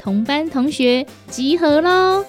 同班同学集合喽！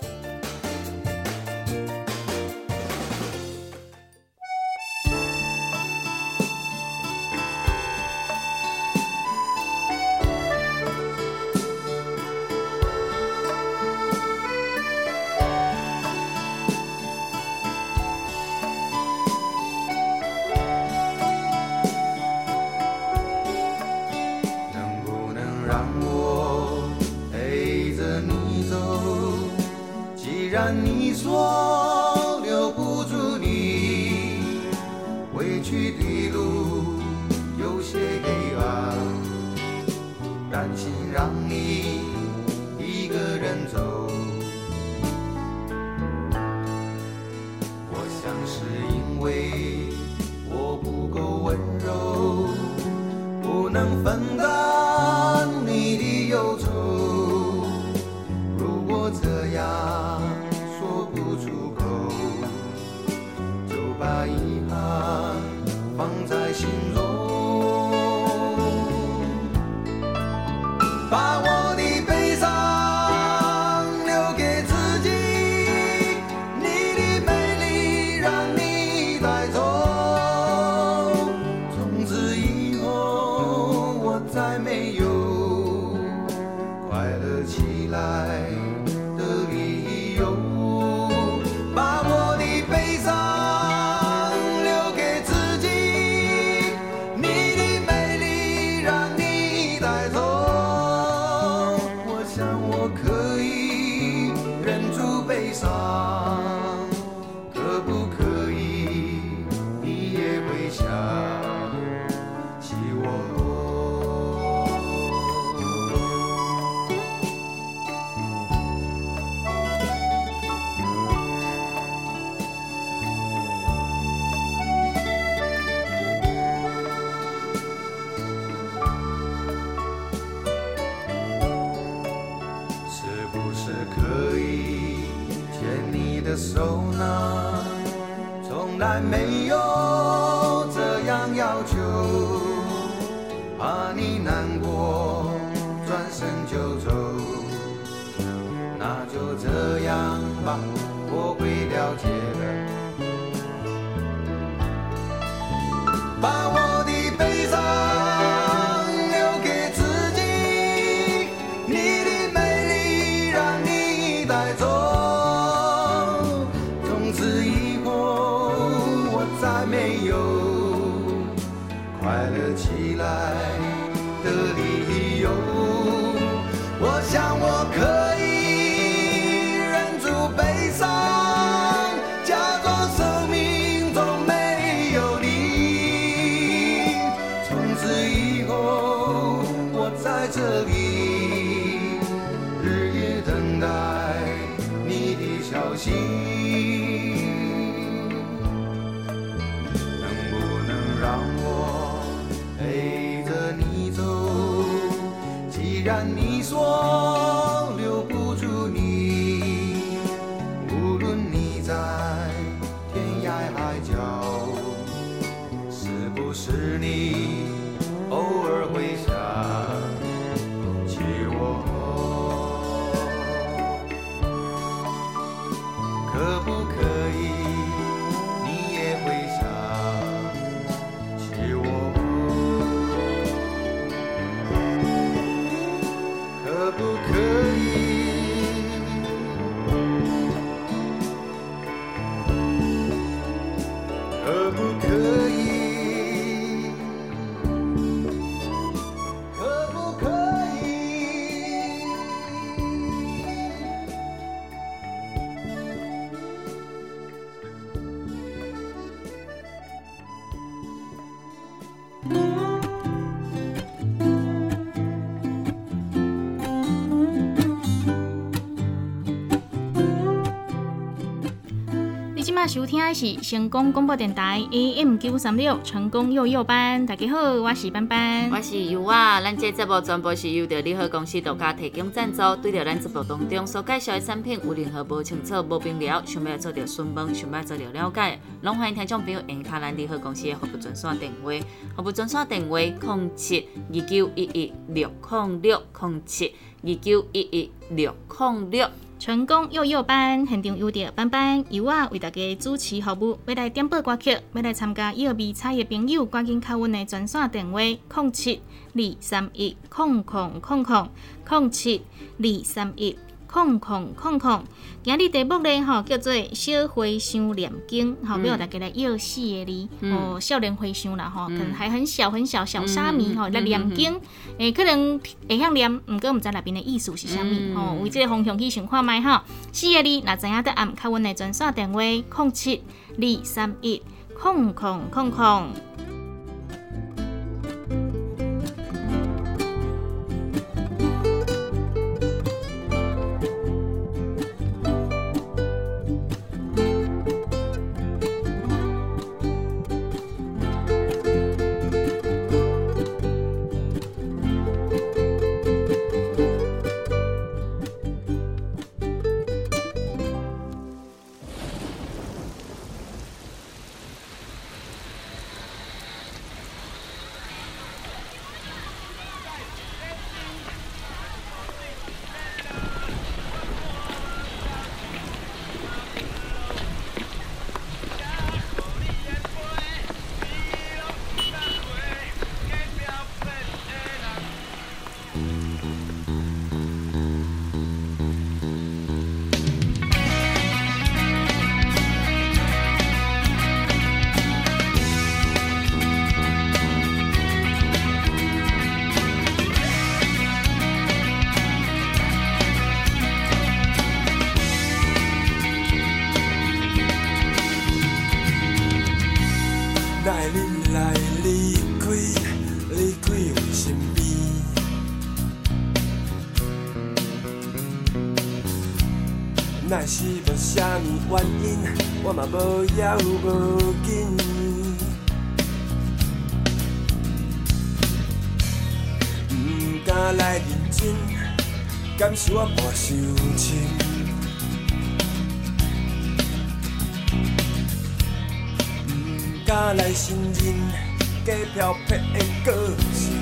能分担没有这样要求怕你难过转身就走。那就这样吧。仔收听的是成功广播电台 AM 九三六成功幼幼班。大家好，我是班班，我是尤啊。咱这节目全部是由着利好公司独家提供赞助。对着咱节目当中所介绍的产品有任何不清楚、无明了，想要做着询问、想要做着了解，拢欢迎听众朋友按下咱利好公司的服务专线电话，服务专线电话：零七二九一一六零六零七二九一一六零六。成功幼幼班现场有着班班由我为大家主持服务，要来点播歌曲，要来参加幼比赛的朋友，赶紧敲阮的专线电话：零七二三一空空空空零七二三一。空空空空，今日题目呢吼叫做小花香念经，吼要大家来要四个字，哦，少年花香啦吼，可能还很小很小小沙弥吼来念经，诶，可能会晓念，毋过毋知内边的意思是啥物吼，为即个方向去想看觅吼，四个字，若知影得按敲阮的专线电话，零七二三一空空空空。感受我半伤情，不敢来信任假漂泊的个性，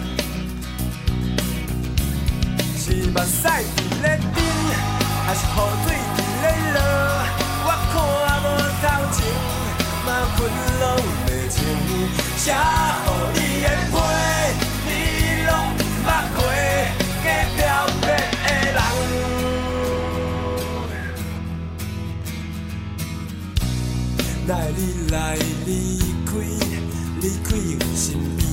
是目屎伫咧滴，还是雨水伫咧落？我看无。头前嘛困拢袂清，写予你的你来离开，离开我身边。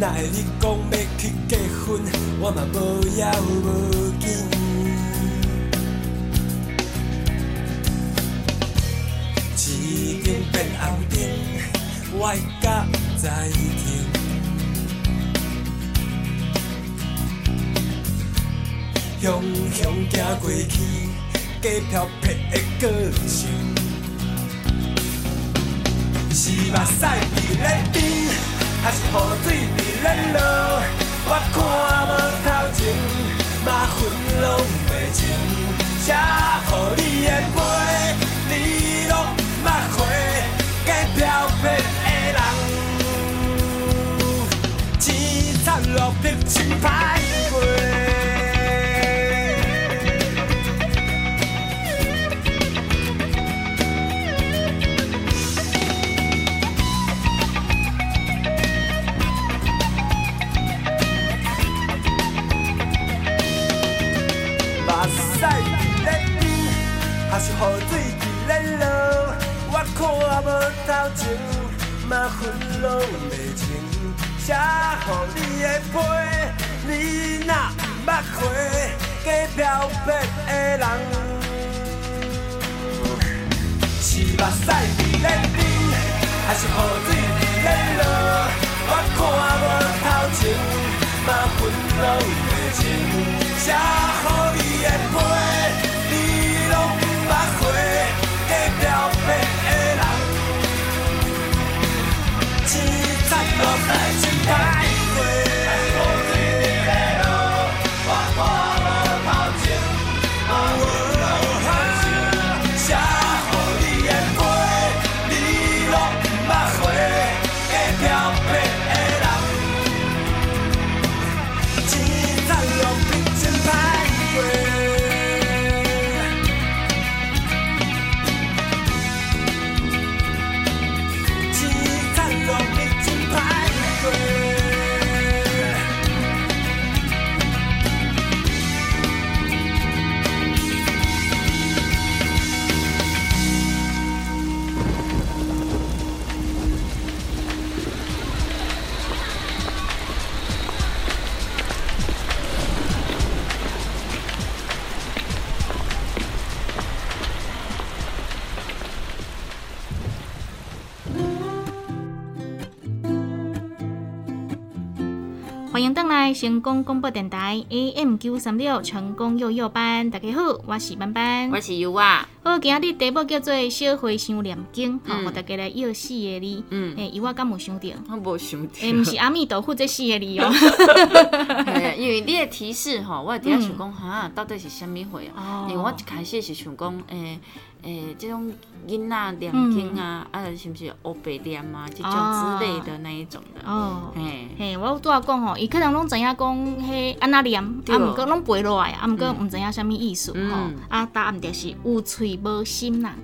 奈你讲要去结婚，我嘛无要无紧。变红灯，我甲在停。雄雄行过去，假漂泊的个性。是目屎伫咧滴，还是雨水伫咧落？我看无头前，嘛分拢袂清。写予你的批，你拢捌过。漂泊的人，青山落笔真歹还是雨水伫咧落？我看无。头前嘛分拢袂清，写予你的批，你若毋捌过假漂泊的人，是目屎伫咧滴，还是雨水伫咧落？我看无头前嘛分拢袂清，写予你的。欢 lived out there. 成功广播电台 AM 九三六成功幼幼班，大家好，我是班班。我是优啊，好，今日题目叫做“小花想念经”，吼、嗯互大家来要四个字。嗯诶，伊我敢有想到？我无想到，诶，毋是阿弥陀佛这四个字哦。嘿因为你的提示吼，我伫遐想讲哈，到底是啥物货啊？哦因为我一开始是想讲，诶、诶，这种囡仔念经啊，啊，是不是黑白念啊，这种之类的那一种的。哦。嘿，嘿，我拄仔讲吼，伊可能拢知影讲迄安那念，啊，对毋过拢背落来，啊，毋过毋知影啥物意思吼嗯。啊，答案就是有喙无心啦。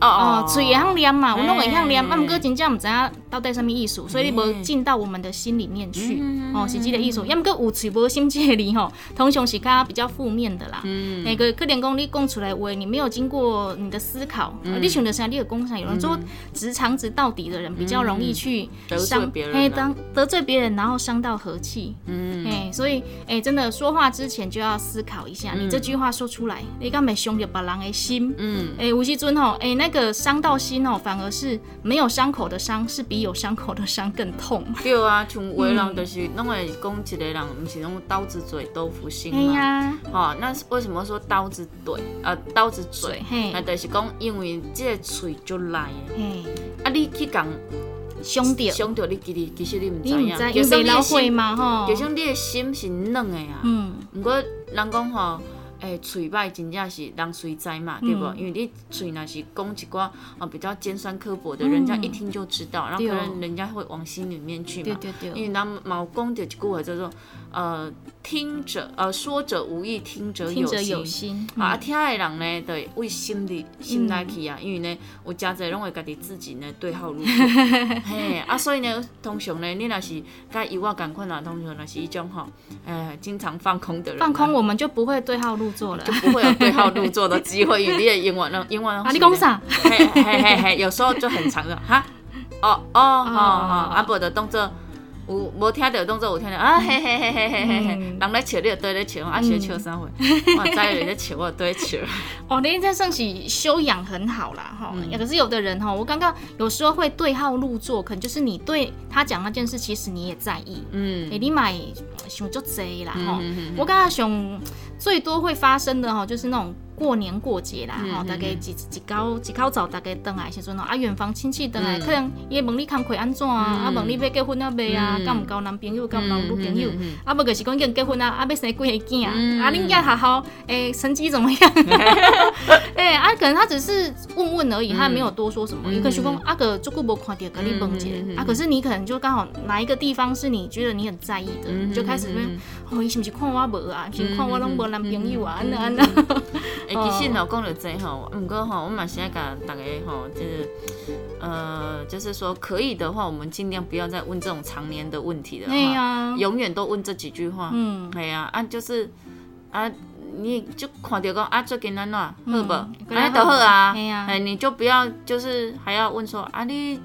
哦哦，喙会晓念嘛，嘿有拢会晓念，啊，毋过真正毋知影到底什么意思，所以你无进到我们的心里面去嗯，哦，是即个意思。要么个有喙无心这个字吼，通常是较比较负面的啦。嗯。那个可能讲你供出来的话，你没有经过你的思考，你想的啥，你有工厂，有人说直肠直到底的人比较容易去伤别人啊。嘿，当得罪别人，然后伤到和气。嗯，哎，所以哎，真的说话之前就要思考一下，你这句话说出来，你敢没伤着别人的心？嗯，哎，吴锡尊吼，哎，那个伤到心哦，反而是没有伤口的伤，是比有伤口的伤更痛。对啊，像有的人就是拢会讲一个人，毋是拢刀子嘴豆腐心哎嘛。呀，哦、那为什么说刀子嘴？呃，刀子嘴，嘿那就是讲，因为这个嘴就来的。嘿，啊，你去讲伤到，伤到你其实其实你毋知影，唔知因为没老会嘛吼就，像你的心是软的啊。嗯，毋过人讲吼，诶、嘴歹真正是人随知嘛，对不？嗯因为你嘴若是讲一寡啊比较尖酸刻薄的，人家一听就知道，然后可能人家会往心里面去嘛。对对对，因为咱毛讲着一句话叫做呃听者呃说者无意，听者有心。有心啊，嗯听的人呢，对为心里心内去啊，因为呢，有诚侪拢会家己自己呢对号入座，嘿啊，所以呢，通常呢，你若是甲伊我共款啊，通常若是一种吼，呃，经常放空的人啊、放空我们就不会对号入座了。就不会有对号入座的机会，因为你的英文呢，英 文啊，你讲？啥？嘿嘿嘿嘿，有时候就很长的哈，哦哦哦哦，啊无的动作。有无听到动作有听到啊嘿嘿嘿嘿嘿嘿嘿，嗯人咧笑你就对咧笑，啊学笑啥货？我知你咧笑，我就对笑。哦，你这算是修养很好啦，哈、嗯可是有的人哈，我刚刚有时候会对号入座，可能就是你对他讲那件事，其实你也在意。嗯哎、你买想就贼啦哈、我刚刚想最多会发生的哈，就是那种过年过节啦，哈、大概几几高几高早大概登来时阵哦，啊远房亲戚登来，嗯可能伊会问你工课安怎啊，啊问你要结婚啊未啊，嗯。交毋交男朋友，交唔交女朋友，啊无就是讲已经结婚啊，啊要生几个囝，嗯。啊恁囝学校诶成绩怎么样？哎、啊可能他只是问问而已，他没有多说什么，你可能想讲啊个足久无看到，跟你问一下嗯嗯嗯嗯。啊，可是你可能就刚好哪一个地方是你觉得你很在意的，就开始问。哦，伊是毋是看我无啊？是看我拢无男朋友啊？安嗯那安那。诶，其实老讲到这吼，毋过吼，我嘛是爱甲大家吼，就是呃，就是说可以的话，我们尽量不要再问这种常年的问题了对呀哈，永远都问这几句话。嗯，系啊，啊就是啊，你就看到讲啊，最近安怎好无？嗯安尼就好啊。嘿啊哎，你就不要就是还要问说啊，你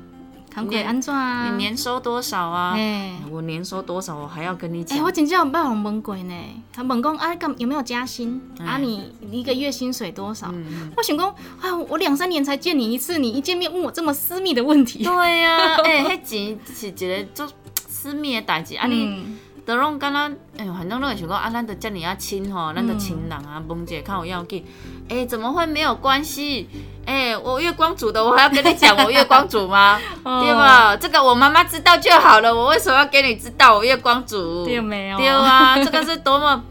工课安怎啊？你年收多少啊？哎我年收多少，我还要跟你哎，欸我。真正有被人问过呢。他问讲啊，干有没有加薪？啊，哎你你一个月薪水多少？嗯我想讲，啊，我两三年才见你一次，你一见面问我这么私密的问题。对呀，哎，迄钱是一个做私密的代志，啊你。嗯，都拢敢若，哎呦，反正拢会想讲啊，咱都遮尔啊亲吼，咱都亲人啊，问者较有要紧。哎、怎么会没有关系？哎、我月光族的，我还要跟你讲我月光族吗？哦对吧？这个我妈妈知道就好了，我为什么要给你知道我月光族？对没有？对啊，这个是多么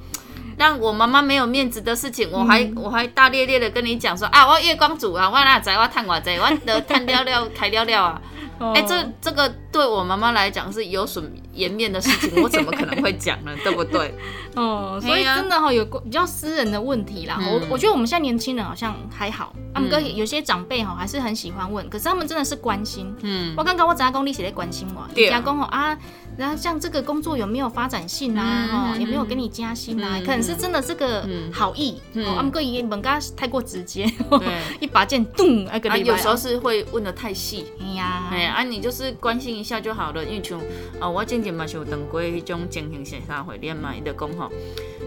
让我妈妈没有面子的事情，我还、嗯我还大咧咧的跟你讲说啊，我月光族啊，我哪知我趁偌济，我得探了了开了了啊。哦哎、这这个对我妈妈来讲是有损颜面的事情，我怎么可能会讲呢？对不对？哦，所以真的哈、有个比较私人的问题啦。嗯我我觉得我们现在年轻人好像还好，他们跟有些长辈哈还是很喜欢问，可是他们真的是关心。嗯，我刚刚我知影讲你写在关心我，对啊你讲讲吼啊，然后像这个工作有没有发展性啊？嗯哦，有没有给你加薪啊？嗯可能是真的这个嗯好意，嗯哦，啊，不过伊问甲太过直接，一把剑咚，啊有时候是会问的太细，哎呀，哎啊，你就是关心一下就好了。因为像啊，我渐渐嘛是有当过迄种情形线上会练嘛，伊就讲吼，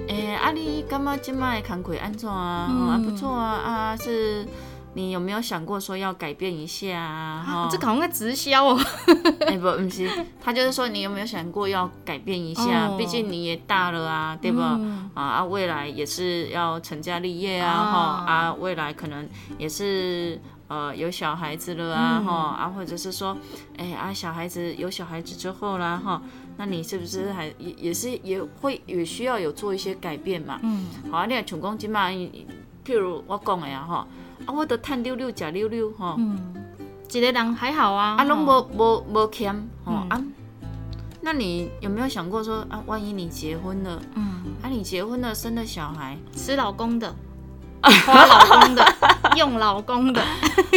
诶、啊你感觉即摆的工课安怎啊？哦啊不错啊，啊是你有没有想过说要改变一下啊？哈、这好像在直销哦。哎、不，不是，他就是说你有没有想过要改变一下？哦毕竟你也大了啊，对吧？嗯啊啊，未来也是要成家立业啊，哈、啊啊，未来可能也是呃有小孩子了啊，嗯哈、啊，或者是说，哎啊，小孩子有小孩子之后啦，哈，那你是不是还也也是也会也需要有做一些改变嘛？嗯，好啊，你若像讲即嘛，譬如我讲的啊，吼，啊，我都趁溜溜食溜溜，吼、一个人还好啊，啊，拢吼无无无欠，吼、嗯。啊，那你有没有想过说啊，万一你结婚了，嗯，啊，你结婚了，生了小孩，吃老公的，花老公的，用老公的，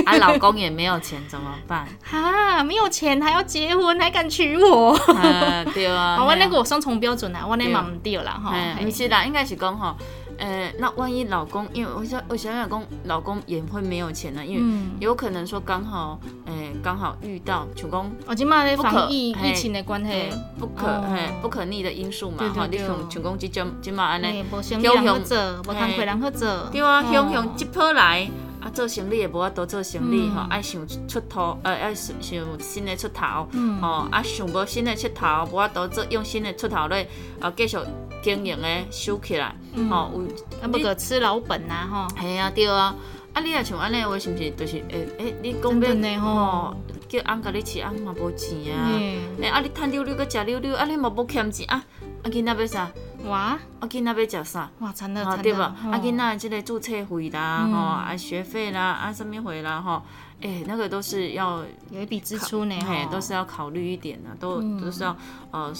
啊，老公也没有钱怎么办？哈，没有钱还要结婚，还敢娶我？啊，对啊，好，我那个我双重标准啊，我那对嘛唔对啦哈。哎，嘿。不是啦，应该是讲吼，呃，那万一老公，因为我想我想想讲，老公也会没有钱呢，因为嗯，有可能说刚好，诶、刚好遇到，像讲哦今嘛咧不可防疫疫情的关嘿系，不可哦。嘿不可逆的因素嘛，吼，你像像讲即种即嘛安尼，哎，无生意人好做，无通陪人去做。对啊，哦。向向即波来。啊，做生意也无法多做生意嗯。吼，爱想出头，呃，爱想想新的出头，嗯，啊，想无新的出头，无法多做用新的出头咧，啊，继续经营诶，收起来，嗯。吼，有啊，不可吃老本呐吼。系啊，对啊，啊，你若像安尼话，是毋是就是诶诶，你讲真的要呢吼。叫翁甲你饲，翁嘛无钱啊。嘿。诶，啊，你趁溜溜个食溜溜，啊，你嘛无欠钱啊，啊，囡仔要啥？哇。啊，囡仔要食啥？哇，惨了啊，惨了啊，囡仔即个注册费啦，嗯。吼，啊，学费啦，啊，什么费啦，吼，诶，那个都是要，有一笔支出呢，嘿，吼。都是要考虑一点的，都嗯。都是要呃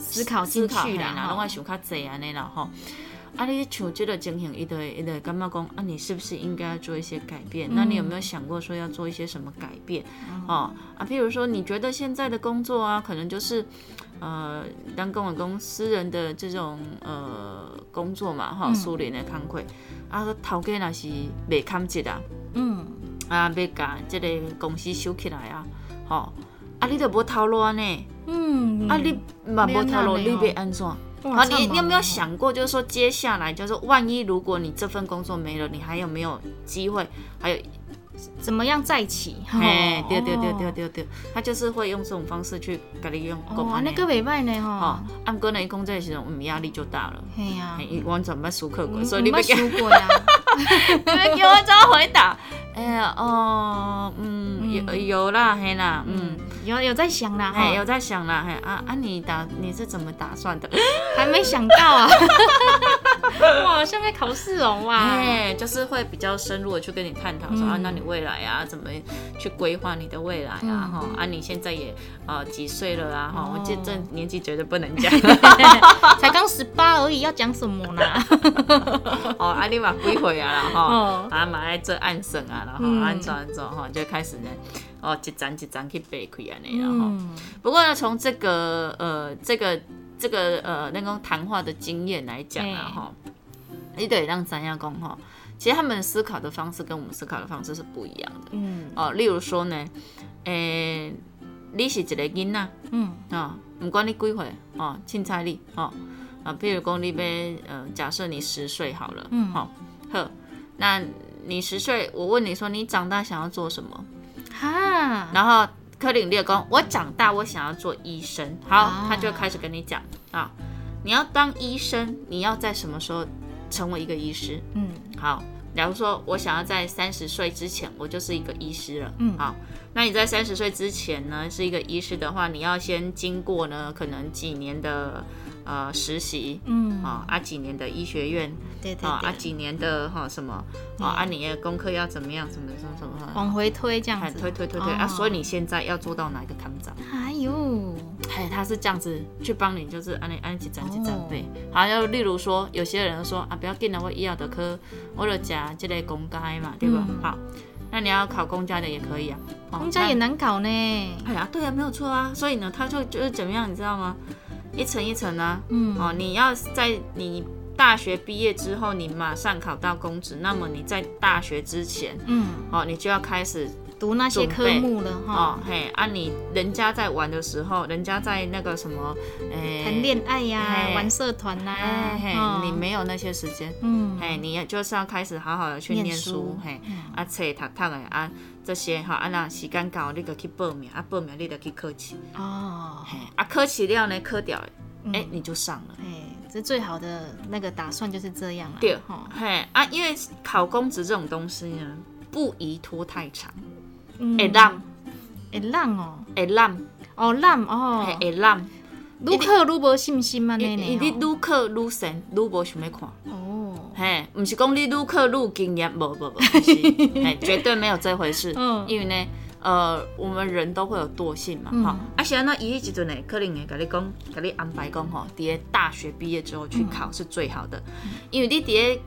思考进思考去啦，嘿啦，拢吼爱想较济安尼啦吼。啊，你像这个情形，伊就会伊就会感觉讲，啊，你是不是应该要做一些改变？那你有没有想过说要做一些什么改变？哦，啊，譬如说，你觉得现在的工作啊，可能就是，呃，当公文公私人的这种呃工作嘛，哈、苏联的工课，啊，头家若是袂堪节啊，嗯，啊，要甲这个公司收起来啊，吼、啊，你都无套路呢，嗯，啊，你嘛无套路，你要安怎呢要安怎？哇好，你你有没有想过，就是说接下来，就是万一如果你这份工作没了，你还有没有机会？还有，怎么样再起？哎，对对对哦对对对，他就是会用这种方式去给你用讲哦，那个袂歹呢哦吼，，啊，毋过呢，伊讲这个时阵，嗯，压力就大了，嘿呀。嘿，，伊完全捌思考过，嗯所以你要给，捌输过呀，你要给我怎么回答？哎呀，哦，嗯，有有啦，嘿啦，嗯，有有在想啦，嘿，有，在想啦，嘿，啊啊，你打你是怎么打算的？还没想到啊，哇，像在考试哦，哇，哎，就是会比较深入的去跟你探讨说、嗯啊，那你未来啊，怎么去规划你的未来嗯啊？哈、啊，你现在也呃几岁了啊？哈、哦我这这年纪绝对不能讲 才刚十八而已，要讲什么呢？哦，啊，你嘛几岁啊啦？哈、哦啊嘛爱做暗审啊，然后嗯安怎安怎哈，就开始呢，哦，一张一张去背开安尼，然后、嗯，不过呢，从这个呃这个这个呃那个谈话的经验来讲啊，嘿。哈、你得让咱亚公哈，其实他们思考的方式跟我们思考的方式是不一样的。嗯。哦，例如说呢，诶、你是一个囡仔，嗯。哦，唔管你几岁，哦，凊彩你，哦，啊，譬如讲你要，呃，假设你十岁好了，嗯。好、呵，那你十岁，我问你说你长大想要做什么？哈，然后柯林列公，我长大我想要做医生，好，啊他就开始跟你讲啊，你要当医生，你要在什么时候成为一个医师？嗯好，假如说我想要在三十岁之前，我就是一个医师了。嗯好，那你在三十岁之前呢，是一个医师的话，你要先经过呢，可能几年的呃实习。嗯，啊啊几年的医学院对对对，啊啊几年的哈、什么啊啊你的功课要怎么样什么什么什么往回推这样哎子，推推推推、啊，哦所以你现在要做到哪一个康长？哎呦，哎，他是这样子去帮你，就是按你按几张几张哦背。好，要例如说，有些人说啊，不要紧了，我医药的科，我就加这类公家嘛，对吧？嗯好，那你要考公家的也可以啊。哦公家也难考呢，哎呀，对啊，没有错啊。所以呢，他就就是怎么样，你知道吗？一层一层啊。嗯哦，你要在你大学毕业之后，你马上考到公职，那么你在大学之前，嗯哦，你就要开始读那些科目了哈。哦，，嘿，啊你人家在玩的时候，人家在那个什么，诶、谈恋爱呀、嘿玩社团呐、哎嘿，哦你没有那些时间，嗯，嘿，你也就是要开始好好的去念书嘿，啊册读读的啊这些哈，啊那时间到你就去报名，啊报名你就去考试，哦，嘿，啊考试了呢考掉哎、你就上了。哎，这最好的那个打算就是这样了，对哈，嘿啊，因为考公职这种东西呢，不宜拖太长，嗯会烂，会烂哦，会烂，哦烂哦。嘿，，会烂，愈考愈无信心啊，你呢你愈考愈神，愈无想要看。哦，嘿，毋是讲你愈考愈经验，无无无，嘿，绝对没有这回事。嗯。因为呢，呃，我们人都会有惰性嘛，嗯。哈、啊，是安那伊迄时阵呢，可能会甲你讲，甲你安排讲吼，伫咧大学毕业之后去考是最好的，因为你伫咧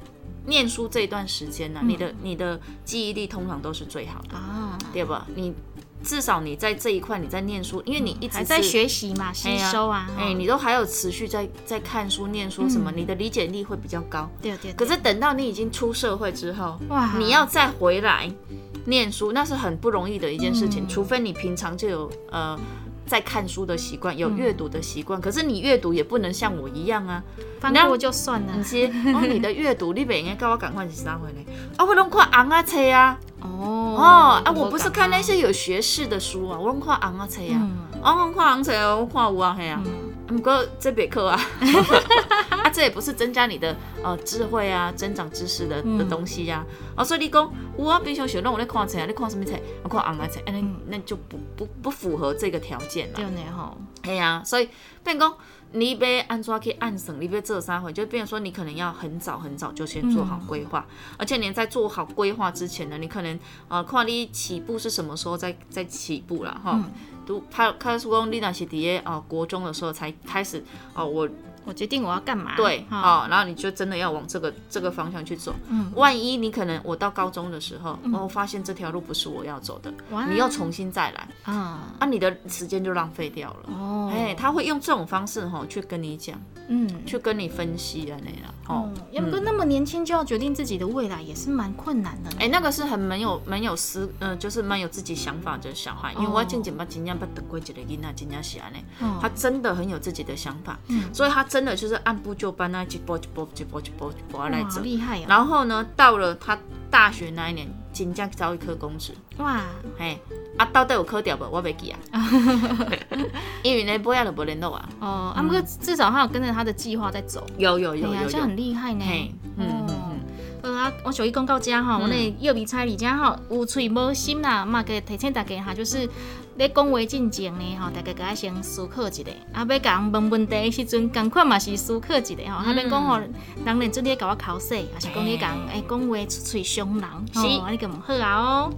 念书这一段时间呢、你的你的记忆力通常都是最好的，啊，对吧？你至少你在这一块你在念书，因为你一直还在学习嘛，吸收啊，哎、哈你都还有持续在在看书、念书什么，嗯你的理解力会比较高。对对，可是等到你已经出社会之后，哇你要再回来念书，那是很不容易的一件事情。嗯除非你平常就有呃在看书的习惯，有嗯。阅读的习惯。可是你阅读也不能像我一样啊，翻过就算了。你，是哦，你的阅读你不应该跟我赶快是三回来？啊，我拢看昂啊册啊，哦哦啊，我不是看那些有学士的书啊，我拢看昂啊册啊，嗯。哦，我看昂册哦，我看有啊，嘿啊。嗯不过这别课啊，啊，这也不是增加你的呃智慧啊、增长知识的嗯的东西呀、啊。哦，所以你讲有啊，平常学那我在看册啊，你看什么册？我看红啊册，哎、那那就不不不符合这个条件啦对。呢吼，哎呀、所以变讲你要安抓去按省，你要做三回，就变成说你可能要很早很早就先做好规划，而且你在做好规划之前呢，你可能呃看你起步是什么时候再再起步啦哈。读他他说讲你那是伫个哦国中的时候才开始哦，我我决定我要干嘛，对哈，哦，然后你就真的要往这个这个方向去走。嗯万一你可能我到高中的时候，我发现这条路不是我要走的，你要重新再来，啊，那，你的时间就浪费掉了。哦，哎，他会用这种方式哈去跟你讲，嗯。去跟你分析的那样。哦哦，，要不过那么年轻就要决定自己的未来，也是蛮困难的。哎，那个是很蛮有蛮有思，嗯，就是蛮有自己想法的小孩。因为我要静静把尽量把等过一个囡仔，尽量是安尼，哦他真的很有自己的想法，嗯所以他真的就是按部就班，那一步一步一步一步一步来走。厉害哦！然后呢，到了他大学那一年，真正招一科公职，哇，嘿，啊，到底有考掉不？我袂记啊，因为呢，尾仔就无联络啊。哦，啊，不过至少他有跟着他的计划在走，有有有这很，厉害呢。嘿，嗯嗯哦嗯，呃啊，我小姨讲到这哈，我那幼儿菜里家吼有喙无心啦，嘛给提醒大家哈，就是咧讲话进前呢吼，大家该先思考一下，啊，要甲人问问题的时阵，共款嘛是思考一下吼，还免讲吼，人然做你甲我考试，也是讲你讲诶讲话出嘴伤人，是。吼，啊你个毋好啊哦。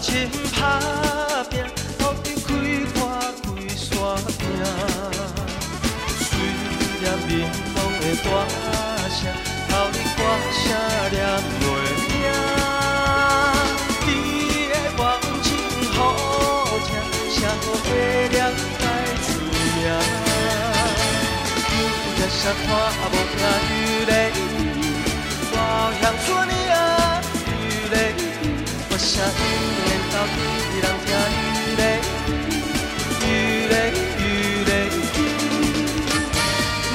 深打拼，互伊开花规山岭。虽然面拢的大声，头里歌声念袂命。你的愿情好听，谁好会念来出名？有啥看无听雨雷，我乡村里啊雨雷，我声人听雨雷，雨雷雨雷，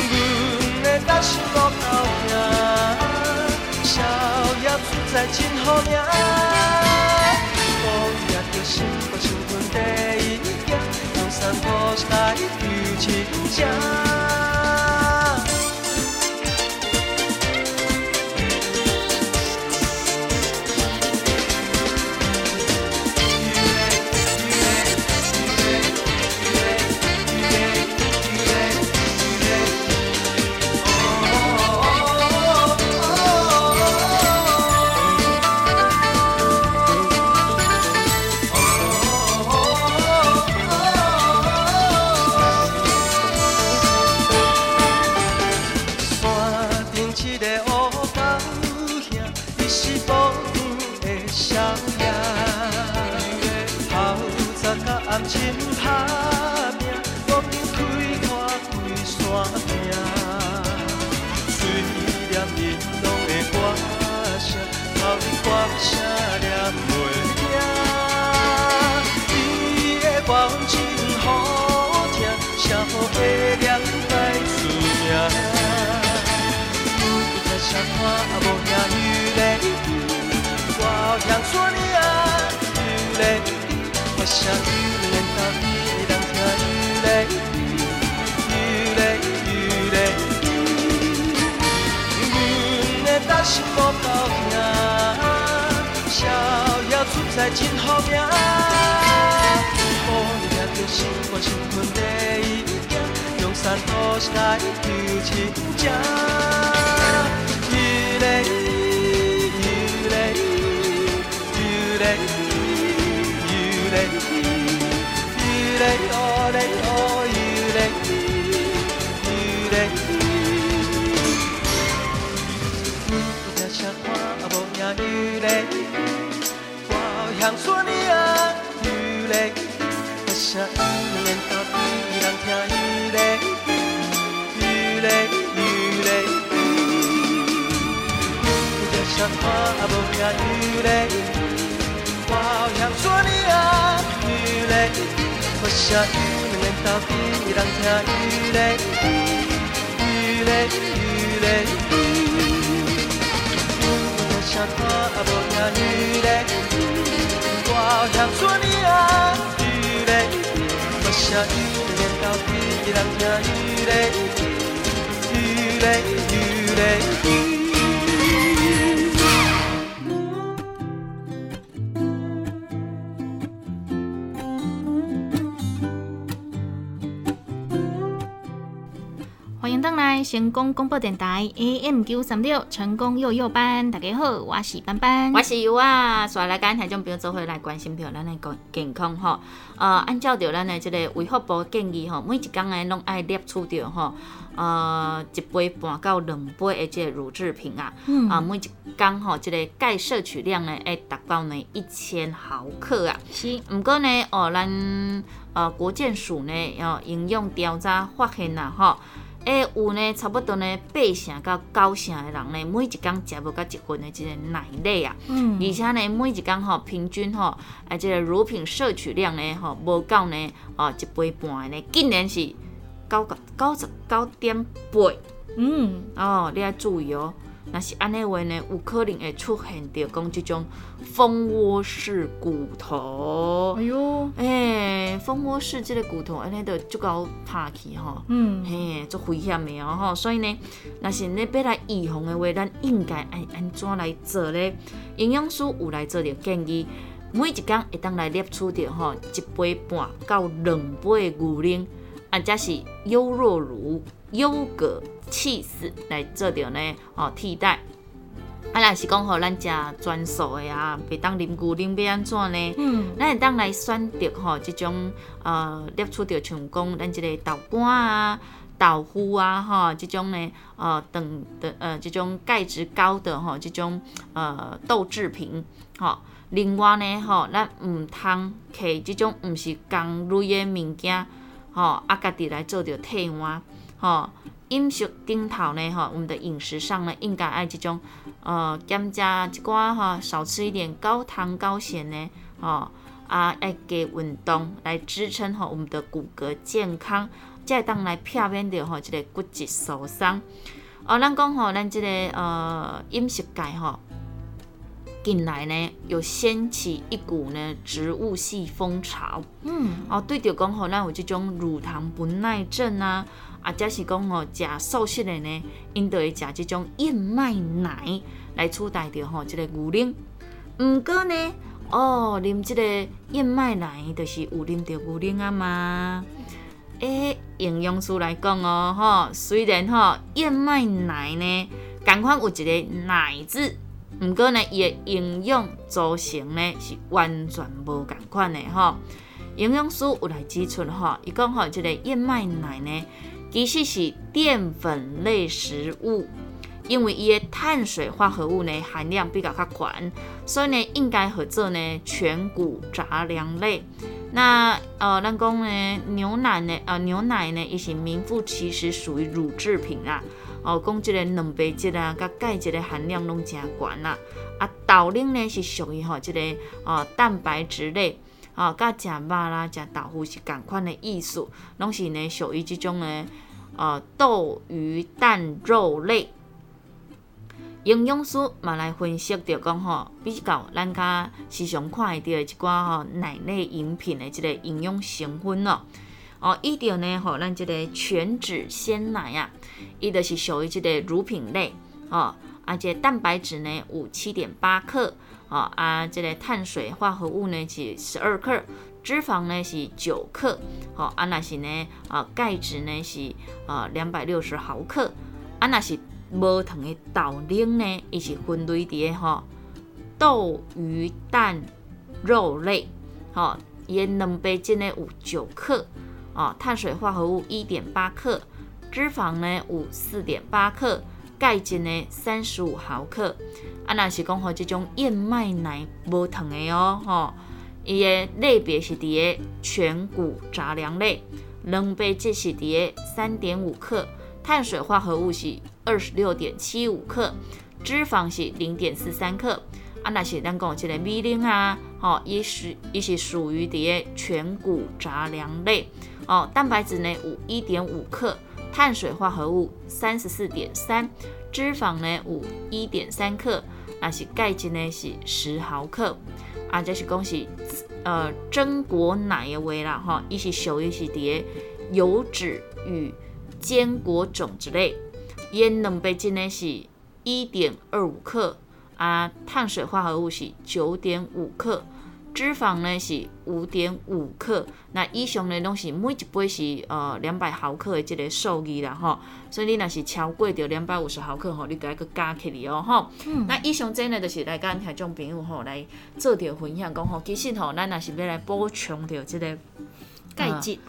阮的家乡路口行，少爷出在真好命。我也着心，我身份第一行，用山坡来求正。功广播电台 AM 九三六成功幼幼班，大家好，我是班班。我是尤啊，所来咱听众朋友做伙来关心着咱的健健康吼。呃，按照着咱的即个卫福部建议吼，每一工诶拢爱摄取着吼，呃，一杯半到两杯的即个乳制品啊。嗯啊，每一工吼，即个钙摄取量呢，会达到呢一千毫克啊。是，毋过呢，哦，咱呃国健署呢，哦营养调查发现啦，吼，诶有呢差不多呢八成到九成的人呢，每一工食无到一份的即个奶类啊，嗯而且呢每一工吼平均吼，啊即个乳品摄取量呢，吼无够呢，哦一杯半的呢，竟然是九九九十九点八。嗯，哦，你要注意哦。若是安尼话呢，有可能会出现着讲即种蜂窝式骨头哎。哟，诶、蜂窝式即个骨头，安尼就足够拍去吼。嗯，嘿，足危险的哦吼，所以呢，若是你要来预防的话，咱应该按安怎来做呢？营养师有来做着建议，每一工会当来摄取着吼一杯半到两杯的牛奶，啊，则是优酪乳、优格、cheese 来做着呢哦替代。啊，若是讲吼，咱食全素的啊，袂当啉牛奶要安怎呢？嗯，咱会当来选择吼，即种呃摄取着像讲咱即个豆干啊、豆腐啊，吼，即种呢呃等的呃即种钙质高的吼，即种呃豆制品，吼。另外呢，吼，咱毋通摕即种毋是工类的物件，吼，啊家己来做着替换，吼。饮食顶头呢，吼，我们的饮食上呢，应该爱即种，呃，减食一寡吼，少吃一点高糖高咸呢，吼，啊，爱加运动来支撑吼我们的骨骼健康，才会当来避免着吼即个骨质疏松。哦，咱讲吼，咱即个呃饮食界吼，近来呢，有掀起一股呢植物系风潮。嗯，哦，对着讲吼，咱有即种乳糖不耐症啊，啊，假是讲吼食素食的呢，因都会食即种燕麦奶来取代着吼即个牛奶。毋过呢，哦，啉即个燕麦奶，就是有啉着牛奶啊嘛。诶，营养师来讲哦，吼，虽然吼燕麦奶呢，共款有一个奶字。毋过呢，伊的营养组成呢是完全无共款的吼。营养师有来指出吼，伊讲吼，即个燕麦奶呢，其实是淀粉类食物，因为伊的碳水化合物呢含量比较较悬，所以呢应该合作呢全谷杂粮类。那呃，咱讲呢牛奶呢，呃牛奶呢，伊是名副其实属于乳制品啊。哦，讲即个蛋白质啊，甲钙质的含量拢真悬啦。啊，豆奶呢是属于吼即个哦蛋白质类，哦，甲食肉啦、食豆腐是共款的意思，拢是呢属于即种的呃豆、鱼、蛋、肉类。营养师嘛来分析着讲吼，比较咱较时常看会到的一寡吼奶类饮品的即个营养成分咯。哦伊着呢吼，咱即个全脂鲜奶啊。伊就是属于即个乳品类，哦，啊，这蛋白质呢有七点八克，哦，啊，这个碳水化合物呢是十二克，脂肪呢是九克，哦，啊，那是呢，啊，钙质呢是啊两百六十毫克，啊，那是无糖的豆奶呢，伊是分类伫个吼豆、鱼、蛋、肉类，吼，伊的蛋白质呢有九克，哦，碳水化合物一点八克。脂肪呢五四点八克，钙质呢三十五毫克。啊，那是讲吼，这种燕麦奶无糖的哦，吼，伊的类别是伫个全谷杂粮类，蛋白质是伫个三点五克，碳水化合物是二十六点七五克，脂肪是零点四三克。啊，那是咱讲即个米奶啊，吼，伊是伊是属于伫个全谷杂粮类，哦，蛋白质呢有一点五克。碳水化合物三十四点三，脂肪呢五一点三克，那是钙质呢是十毫克，啊，这是讲是呃榛果奶的味啦哈，伊是属于是伫油脂与坚果种子类，烟蛋白质呢是一点二五克，啊，碳水化合物是九点五克。脂肪呢是五点五克，那以上呢拢是每一杯是呃两百毫克的这个数字啦吼，所以你若是超过着两百五十毫克吼，你就要去加起嚟哦吼。那以上这呢就是来跟听众朋友吼来做着分享，讲吼其实吼咱若是要来补充着这个钙质、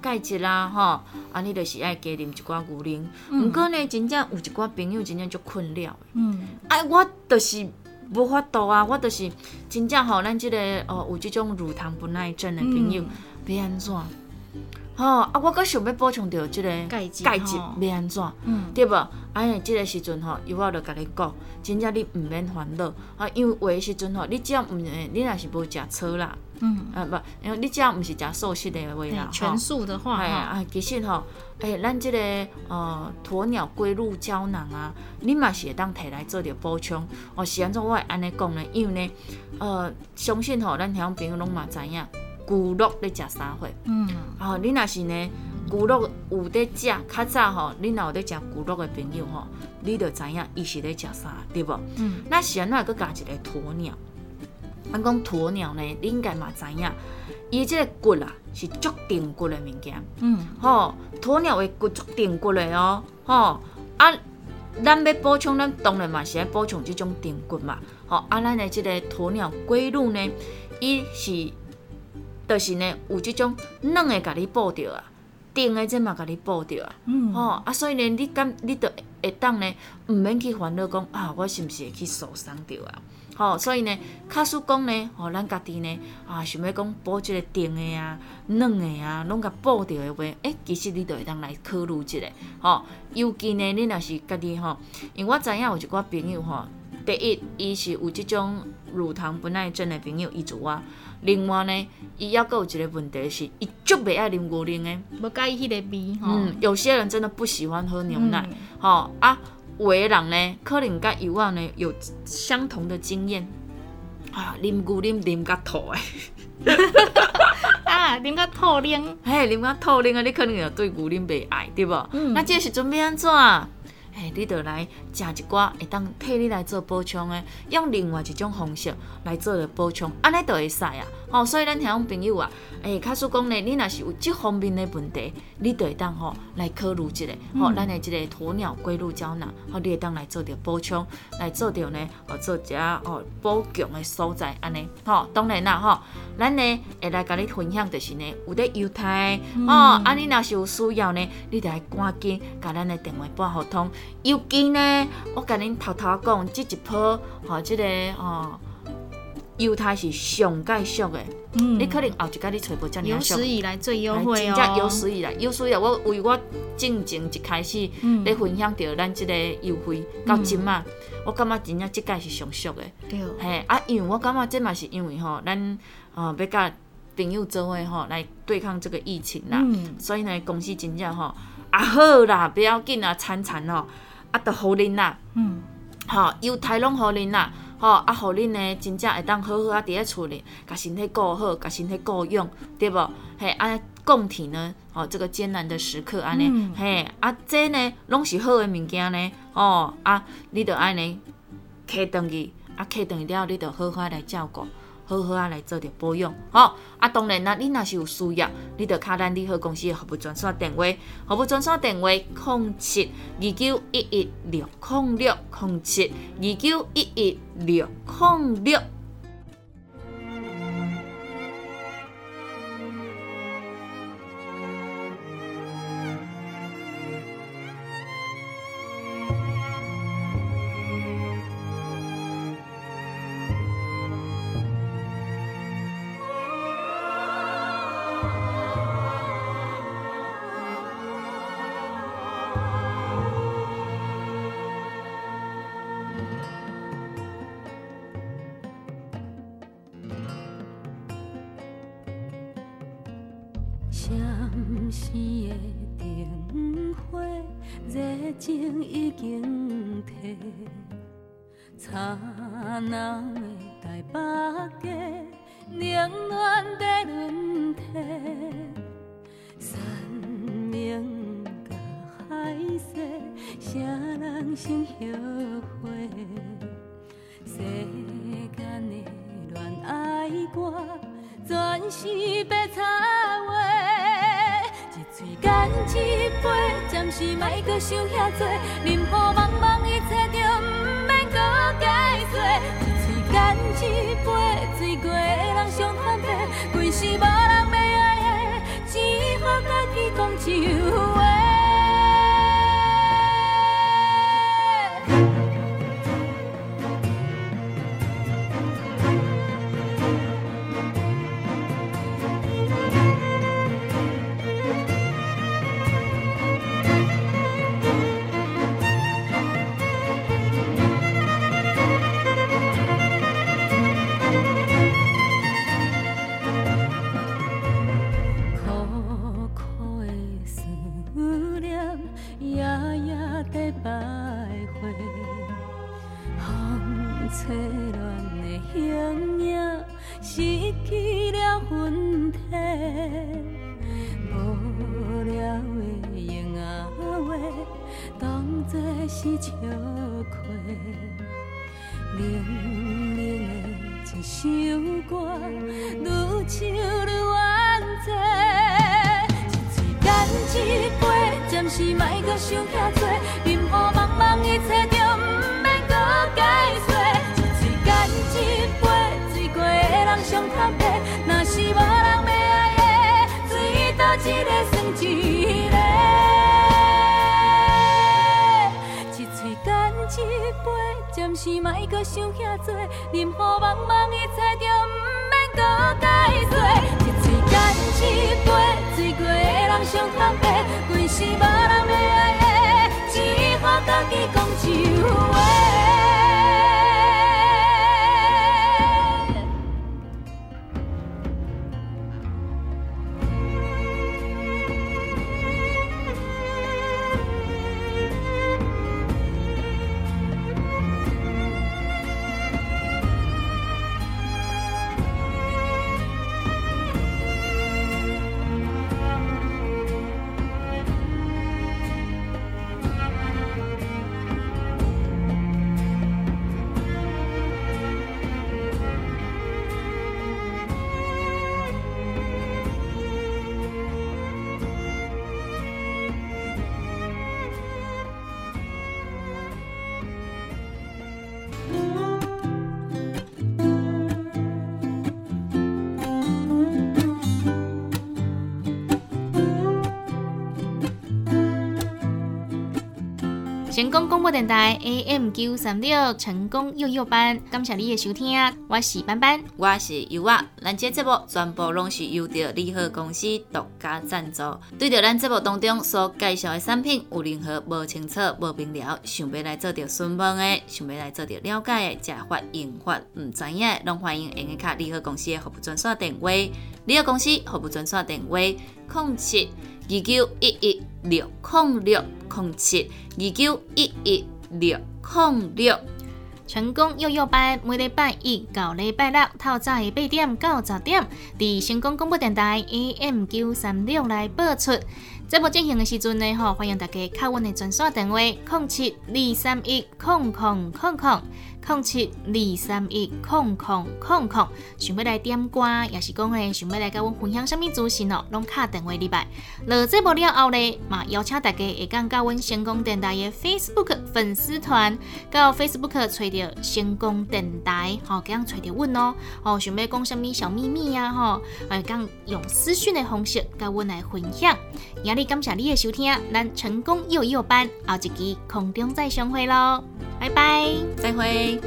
钙质啦吼，安尼就是爱加啉一寡牛奶。毋过呢，真正有一寡朋友真正就困了，嗯，哎我就是。无法度啊！我就是真正吼，咱即个哦，有即种乳糖不耐症的朋友，要安怎？吼啊！我阁想要补充着即个钙质，钙质要安怎？嗯，对无？哎，即个时阵吼，伊我着甲你讲，真正你毋免烦恼啊，因为有诶时阵吼，你只要毋，你若是无食草啦，嗯，啊不，因为你只要毋是食素食的话啦，全素的话，哎啊，其实吼，哎，咱即个呃鸵鸟龟鹿胶囊啊，你嘛是会当摕来做着补充。哦，是安怎我会安尼讲呢？因为呢，呃，相信吼，咱听朋友拢嘛知影。骨肉咧食啥货？嗯，哦，你若是呢，骨肉有咧食，较早吼，你若有咧食骨肉的朋友吼，你就知影伊是咧食啥，对无？嗯，那是安怎个加一个鸵鸟？咱讲鸵鸟呢，你应该嘛知影，伊即个骨啊是足顶骨的物件。嗯，吼，鸵鸟的骨足顶骨的哦，吼啊，咱要补充，咱当然嘛是要补充即种顶骨嘛。吼，啊，咱的即个鸵鸟龟乳呢，伊是。就是呢，有即种软的，甲你补着啊，硬的这嘛，甲你补着啊，吼啊，所以呢，你敢你着会当呢，毋免去烦恼讲啊，我是毋是会去受伤着啊？吼，所以呢，卡使讲呢，吼，咱家己呢，啊，想要讲补即个硬的啊、软的啊，拢甲补着的话，诶，其实你就会当来考虑一下，吼，尤其呢，你若是家己吼，因为我知影有一寡朋友吼，第一，伊是有即种乳糖不耐症的朋友，伊做啊。另外呢，伊抑阁有一个问题是，伊足袂爱啉牛奶诶，无介意迄个味吼。嗯，有些人真的不喜欢喝牛奶，吼啊，有的人呢，可能甲以往呢有相同的经验，啊，啉牛奶啉甲吐诶。啊，啉个吐奶，嘿，啉甲吐奶啊，你可能就对牛奶袂爱，对无？嗯那这是准备安怎？嘿，你着来食一寡会当替你来做补充的，用另外一种方式来做的补充，安尼就会使啊。吼、所以咱听众朋友啊，诶，假使讲咧，你若是有即方面的问题，你就会当吼来考虑一下，吼、咱的即个鸵鸟龟鹿胶囊，吼，你会当来做着补充，来做着呢，哦，做一下哦补强的所在，安尼，吼、当然啦，吼、咱呢会来甲你分享就是呢，有咧犹太的，哦，啊，你若是有需要呢，你就来赶紧甲咱的电话拨互通。尤其呢，我甲恁偷偷讲，即一波吼，即、个哦，犹太是上介俗的，嗯。你可能后一届你找无遮尔有俗。史以来最优哎惠哦，真正有史以来，有史以来，我为我正经一开始嗯。咧分享着咱即个优惠到即嘛，我感觉真正即届是上俗的。对，嘿啊，因为我感觉这嘛是因为吼，咱呃要甲朋友做伙吼来对抗这个疫情啦，嗯。所以呢公司真正吼啊好啦，不要紧啊，惨惨哦，啊都互恁啦，嗯，吼犹太拢互恁啦。吼啊，互恁呢，真正会当好好啊，伫咧厝里，甲身体顾好，甲身体顾用，对无？嘿，啊，共体呢，吼、这个艰难的时刻安尼，嗯。嘿，啊，这呢，拢是好的物件呢，哦，啊，你着安尼揢转去，啊，揢转去了，你着好好啊来照顾，好好啊来做着保养，吼、啊，当然啦，你若是有需要，你着敲咱利好公司的服务专线电话，服务专线电话零七二九一一六零六零七二九一一六零六。闪时的灯火，热情已经褪。吵闹的台北街，冷暖在轮替。山明甲海誓，谁人先后悔？世间的恋爱歌，全是白插话。一嘴干一杯，暂时莫搁想遐多，任何茫茫一切就毋免搁解释。一嘴干一杯，醉过的人伤坦白，规世无人要爱的，只好家己讲一话。夜夜在徘徊，风吹乱的形影，失去了魂体。无聊的用仔话，当作是笑亏。冷冷的一首歌，愈唱愈怨嗟。一嘴干一杯，暂时莫搁想遐多，任何茫茫一切就毋免搁解释。一嘴干一杯，醉过的人伤坦白，若是无人要爱的，醉倒一个算一个。一嘴干一杯，暂时莫搁想遐多，任何茫茫一切就毋免搁解释。一嘴干一杯，醉过的人伤坦白，规世无人要爱的，只好家己讲一句话。功广播电台 AM 九三六成功幼幼班，感谢你的收听，我是班班，我是优啊。咱这节目全部拢是由着利和公司独家赞助。对着咱节目当中所介绍的产品有任何无清楚、无明了，想要来做着询问的，想要来做着了解的，食法用法唔知影的，拢欢迎用个卡利和公司的服务专线电话。利和公司服务专线电话：零七二九一一六空六空七二九一一六空六。成功幼幼班每礼拜一到礼拜六透早的八点到十点，伫成功广播电台 AM 九三六来播出。节目进行的时阵呢，吼，欢迎大家敲阮的专线电话：空七二三一空空空空空。七二三一空空空空，想要来点歌，也是讲诶，想要来甲阮分享什么资讯哦，拢敲电话入来。落节目了后呢，嘛邀请大家会讲甲阮成功电台诶 Facebook 粉丝团，到 Facebook 找着成功电台，吼，咁样找着阮哦。哦，想要讲什么小秘密啊，吼，会讲用私讯的方式甲阮来分享。也力感谢你的收听，咱成功幼幼班，后一期空中再相会咯。拜拜，再会。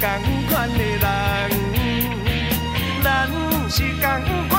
笑的人咱是同款。